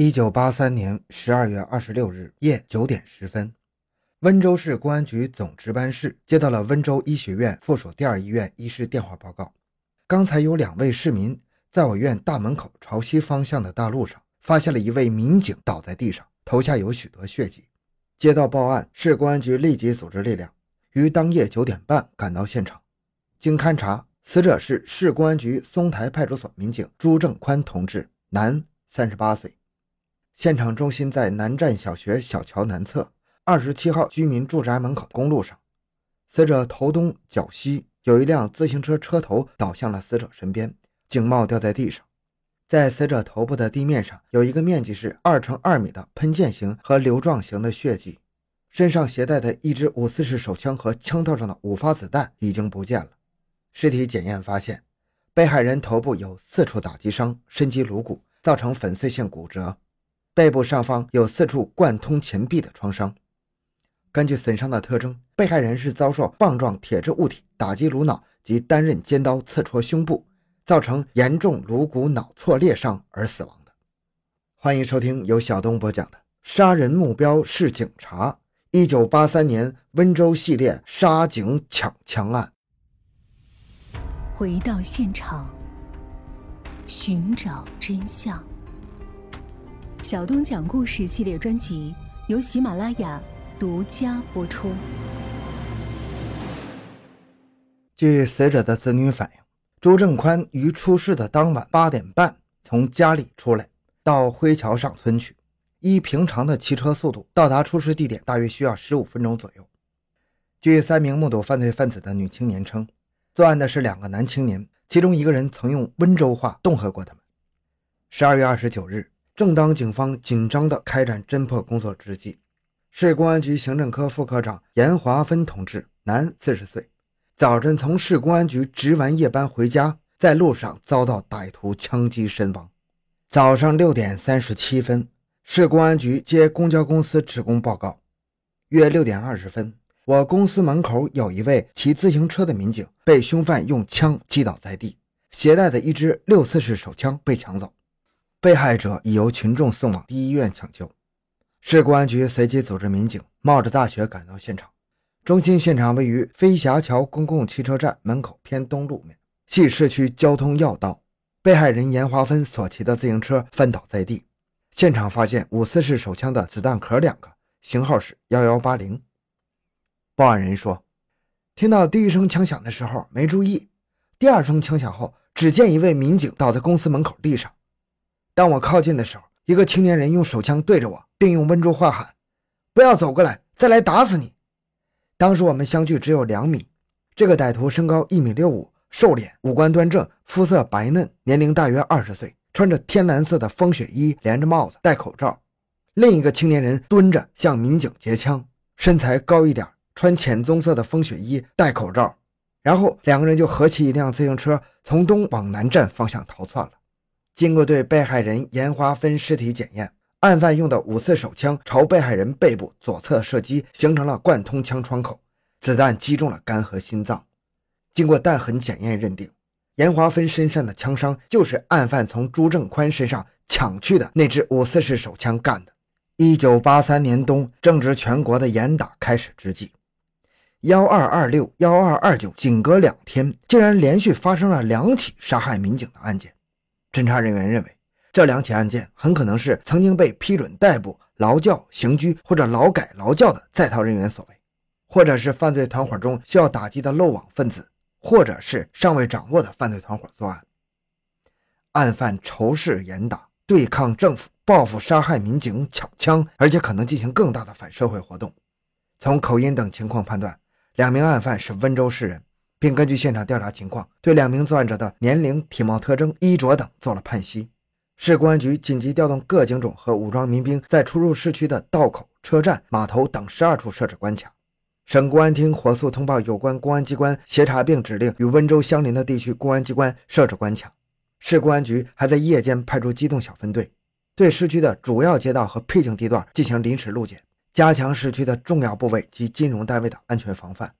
一九八三年十二月二十六日夜九点十分，温州市公安局总值班室接到了温州医学院附属第二医院医师电话报告：刚才有两位市民在我院大门口朝西方向的大路上，发现了一位民警倒在地上，头下有许多血迹。接到报案，市公安局立即组织力量，于当夜九点半赶到现场。经勘查，死者是市公安局松台派出所民警朱正宽同志，男，三十八岁。现场中心在南站小学小桥南侧二十七号居民住宅门口公路上，死者头东脚西有一辆自行车车头倒向了死者身边，警帽掉在地上。在死者头部的地面上有一个面积是二乘二米的喷溅型和流状型的血迹，身上携带的一支五四式手枪和枪套上的五发子弹已经不见了。尸体检验发现，被害人头部有四处打击伤，身及颅骨，造成粉碎性骨折。背部上方有四处贯通前臂的创伤。根据损伤的特征，被害人是遭受棒状铁质物体打击颅脑及单刃尖刀刺戳胸部，造成严重颅骨脑挫裂伤而死亡的。欢迎收听由小东播讲的《杀人目标是警察》，一九八三年温州系列杀警抢枪案。回到现场，寻找真相。小东讲故事系列专辑由喜马拉雅独家播出。据死者的子女反映，朱正宽于出事的当晚八点半从家里出来，到灰桥上村去，依平常的骑车速度到达出事地点，大约需要十五分钟左右。据三名目睹犯罪分子的女青年称，作案的是两个男青年，其中一个人曾用温州话恫吓过他们。十二月二十九日。正当警方紧张地开展侦破工作之际，市公安局行政科副科长严华芬同志，男，四十岁，早晨从市公安局值完夜班回家，在路上遭到歹徒枪击身亡。早上六点三十七分，市公安局接公交公司职工报告，约六点二十分，我公司门口有一位骑自行车的民警被凶犯用枪击倒在地，携带的一支六四式手枪被抢走。被害者已由群众送往第一医院抢救。市公安局随即组织民警冒着大雪赶到现场。中心现场位于飞霞桥公共汽车站门口偏东路面，系市区交通要道。被害人严华芬所骑的自行车翻倒在地。现场发现五四式手枪的子弹壳两个，型号是幺幺八零。报案人说，听到第一声枪响的时候没注意，第二声枪响后，只见一位民警倒在公司门口地上。当我靠近的时候，一个青年人用手枪对着我，并用温州话喊：“不要走过来，再来打死你！”当时我们相距只有两米。这个歹徒身高一米六五，瘦脸，五官端正，肤色白嫩，年龄大约二十岁，穿着天蓝色的风雪衣，连着帽子，戴口罩。另一个青年人蹲着向民警截枪，身材高一点，穿浅棕色的风雪衣，戴口罩。然后两个人就合骑一辆自行车，从东往南站方向逃窜了。经过对被害人严华芬尸体检验，案犯用的五四手枪朝被害人背部左侧射击，形成了贯通枪窗口，子弹击中了肝和心脏。经过弹痕检验认定，严华芬身上的枪伤就是案犯从朱正宽身上抢去的那支五四式手枪干的。一九八三年冬，正值全国的严打开始之际，幺二二六、幺二二九，仅隔两天，竟然连续发生了两起杀害民警的案件。侦查人员认为，这两起案件很可能是曾经被批准逮捕、劳教、刑拘或者劳改、劳教的在逃人员所为，或者是犯罪团伙中需要打击的漏网分子，或者是尚未掌握的犯罪团伙作案。案犯仇视严打，对抗政府，报复杀害民警、抢枪，而且可能进行更大的反社会活动。从口音等情况判断，两名案犯是温州市人。并根据现场调查情况，对两名作案者的年龄、体貌特征、衣着等做了判析。市公安局紧急调动各警种和武装民兵，在出入市区的道口、车站、码头等十二处设置关卡。省公安厅火速通报有关公安机关协查，并指令与温州相邻的地区公安机关设置关卡。市公安局还在夜间派出机动小分队，对市区的主要街道和僻静地段进行临时路检，加强市区的重要部位及金融单位的安全防范。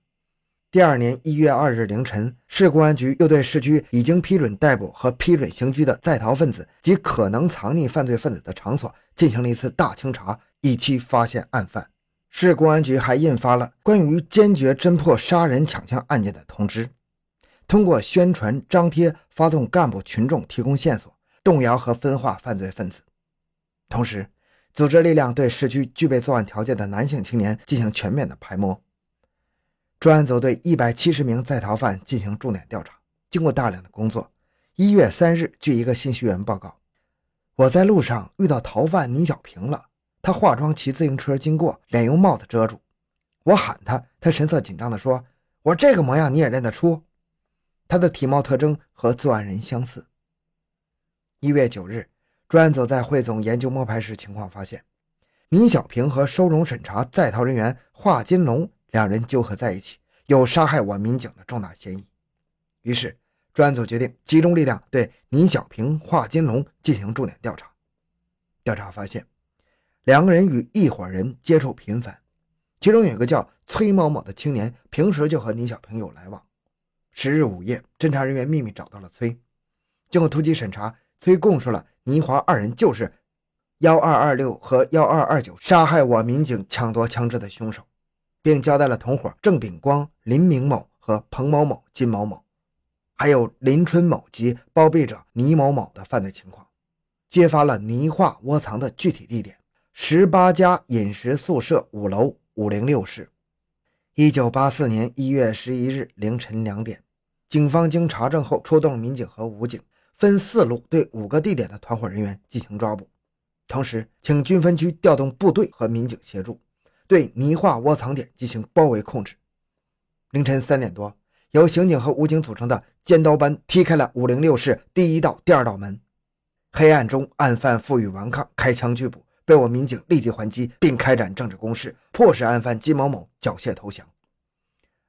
第二年一月二日凌晨，市公安局又对市区已经批准逮捕和批准刑拘的在逃分子及可能藏匿犯罪分子的场所进行了一次大清查，以期发现案犯。市公安局还印发了关于坚决侦破杀人抢枪案件的通知，通过宣传、张贴、发动干部群众提供线索，动摇和分化犯罪分子。同时，组织力量对市区具备作案条件的男性青年进行全面的排摸。专案组对一百七十名在逃犯进行重点调查。经过大量的工作，一月三日，据一个信息员报告，我在路上遇到逃犯倪小平了。他化妆骑自行车经过，脸用帽子遮住。我喊他，他神色紧张地说：“我这个模样你也认得出？”他的体貌特征和作案人相似。一月九日，专案组在汇总研究摸排时，情况发现，倪小平和收容审查在逃人员华金龙。两人纠合在一起，有杀害我民警的重大嫌疑。于是，专案组决定集中力量对倪小平、华金龙进行重点调查。调查发现，两个人与一伙人接触频繁，其中有一个叫崔某某的青年，平时就和倪小平有来往。十日午夜，侦查人员秘密找到了崔。经过突击审查，崔供述了倪华二人就是幺二二六和幺二二九杀害我民警、抢夺枪支的凶手。并交代了同伙郑炳光、林明某和彭某某、金某某，还有林春某及包庇者倪某某的犯罪情况，揭发了倪化窝藏的具体地点：十八家饮食宿舍五楼五零六室。一九八四年一月十一日凌晨两点，警方经查证后，出动民警和武警，分四路对五个地点的团伙人员进行抓捕，同时请军分区调动部队和民警协助。对泥化窝藏点进行包围控制。凌晨三点多，由刑警和武警组成的尖刀班踢开了五零六室第一道、第二道门。黑暗中，案犯负隅顽抗，开枪拒捕，被我民警立即还击，并开展政治攻势，迫使案犯金某某缴械投降。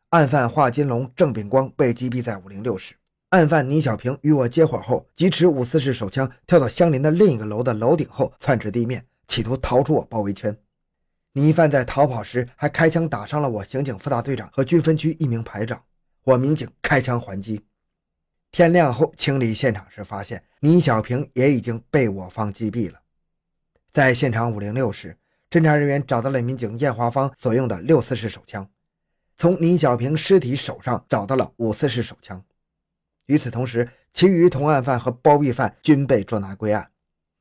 案犯华金龙、郑炳光被击毙在五零六室。案犯倪小平与我接火后，即持五四式手枪跳到相邻的另一个楼的楼顶后窜至地面，企图逃出我包围圈。倪犯在逃跑时还开枪打伤了我刑警副大队长和军分区一名排长，我民警开枪还击。天亮后清理现场时，发现倪小平也已经被我方击毙了。在现场五零六室，侦查人员找到了民警燕华芳所用的六四式手枪，从倪小平尸体手上找到了五四式手枪。与此同时，其余同案犯和包庇犯均被捉拿归案。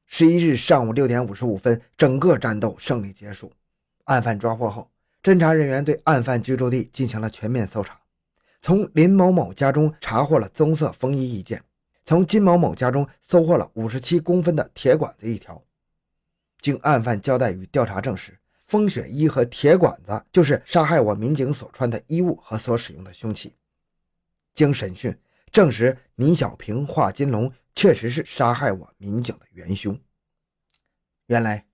十一日上午六点五十五分，整个战斗胜利结束。案犯抓获后，侦查人员对案犯居住地进行了全面搜查，从林某某家中查获了棕色风衣一件，从金某某家中搜获了五十七公分的铁管子一条。经案犯交代与调查证实，风雪衣和铁管子就是杀害我民警所穿的衣物和所使用的凶器。经审讯证实，倪小平、华金龙确实是杀害我民警的元凶。原来，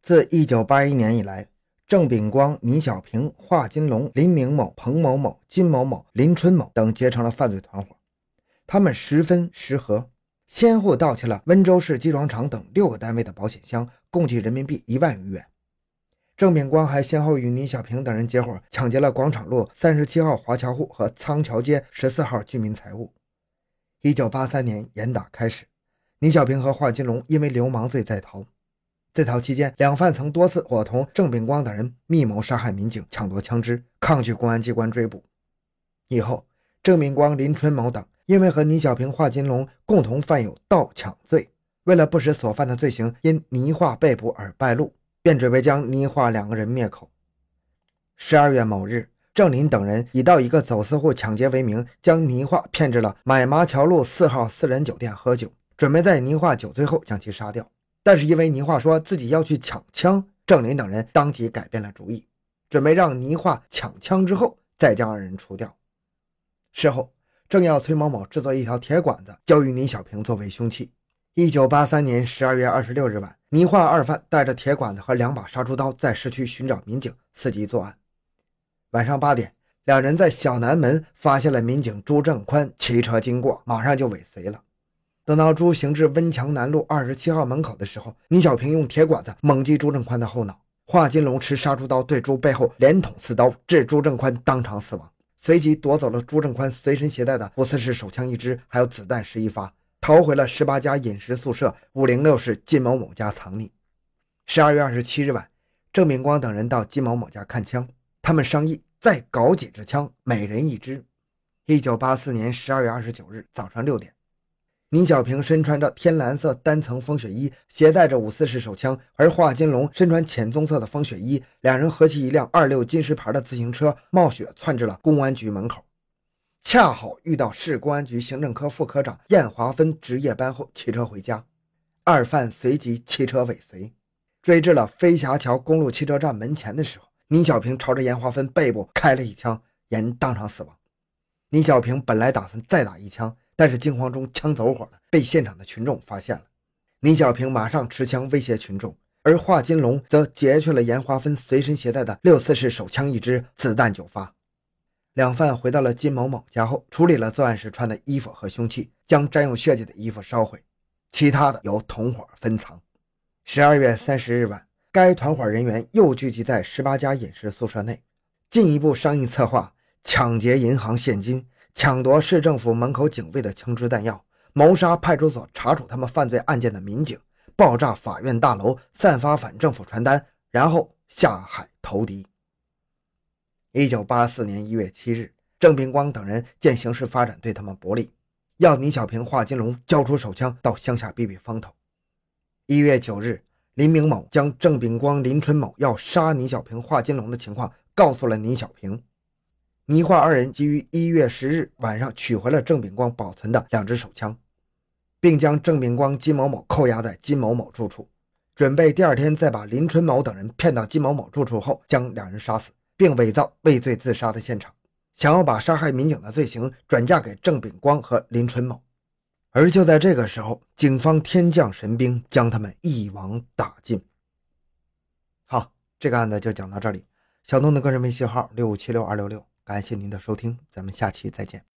自一九八一年以来，郑炳光、倪小平、华金龙、林明某、彭某某、金某某、林春某等结成了犯罪团伙。他们十分十合，先后盗窃了温州市机床厂等六个单位的保险箱，共计人民币一万余元。郑炳光还先后与倪小平等人结伙，抢劫了广场路三十七号华侨户和仓桥街十四号居民财物。一九八三年严打开始，倪小平和华金龙因为流氓罪在逃。在逃期间，两犯曾多次伙同郑炳光等人密谋杀害民警、抢夺枪支，抗拒公安机关追捕。以后，郑炳光、林春某等因为和倪小平、华金龙共同犯有盗抢罪，为了不使所犯的罪行因倪化被捕而败露，便准备将倪化两个人灭口。十二月某日，郑林等人以到一个走私户抢劫为名，将倪化骗至了买麻桥路四号私人酒店喝酒，准备在倪化酒醉后将其杀掉。但是因为倪化说自己要去抢枪，郑林等人当即改变了主意，准备让倪化抢枪之后再将二人除掉。事后，正要崔某某制作一条铁管子交予倪小平作为凶器。一九八三年十二月二十六日晚，倪化二犯带着铁管子和两把杀猪刀在市区寻找民警，伺机作案。晚上八点，两人在小南门发现了民警朱正宽骑车经过，马上就尾随了。等到朱行至温强南路二十七号门口的时候，倪小平用铁管子猛击朱正宽的后脑，华金龙持杀猪刀对朱背后连捅四刀，致朱正宽当场死亡。随即夺走了朱正宽随身携带的五四式手枪一支，还有子弹十一发，逃回了十八家饮食宿舍五零六室金某某家藏匿。十二月二十七日晚，郑炳光等人到金某某家看枪，他们商议再搞几支枪，每人一支。一九八四年十二月二十九日早上六点。倪小平身穿着天蓝色单层风雪衣，携带着五四式手枪；而华金龙身穿浅棕色的风雪衣，两人合骑一辆二六金石牌的自行车，冒雪窜至了公安局门口，恰好遇到市公安局行政科副科长燕华芬值夜班后骑车回家，二犯随即骑车尾随，追至了飞霞桥公路汽车站门前的时候，倪小平朝着燕华芬背部开了一枪，人当场死亡。倪小平本来打算再打一枪。但是惊慌中枪走火了，被现场的群众发现了。倪小平马上持枪威胁群众，而华金龙则劫去了严华芬随身携带的六四式手枪一支，子弹九发。两犯回到了金某某家后，处理了作案时穿的衣服和凶器，将沾有血迹的衣服烧毁，其他的由同伙分藏。十二月三十日晚，该团伙人员又聚集在十八家饮食宿舍内，进一步商议策划抢劫银行现金。抢夺市政府门口警卫的枪支弹药，谋杀派出所查处他们犯罪案件的民警，爆炸法院大楼，散发反政府传单，然后下海投敌。一九八四年一月七日，郑炳光等人见形势发展对他们不利，要倪小平、华金龙交出手枪，到乡下避避风头。一月九日，林明某将郑炳光、林春某要杀倪小平、华金龙的情况告诉了倪小平。倪化二人即于一月十日晚上取回了郑炳光保存的两支手枪，并将郑炳光、金某某扣押在金某某住处，准备第二天再把林春某等人骗到金某某住处后将两人杀死，并伪造畏罪自杀的现场，想要把杀害民警的罪行转嫁给郑炳光和林春某。而就在这个时候，警方天降神兵，将他们一网打尽。好，这个案子就讲到这里。小东的个人微信号六五七六二六六。感谢您的收听，咱们下期再见。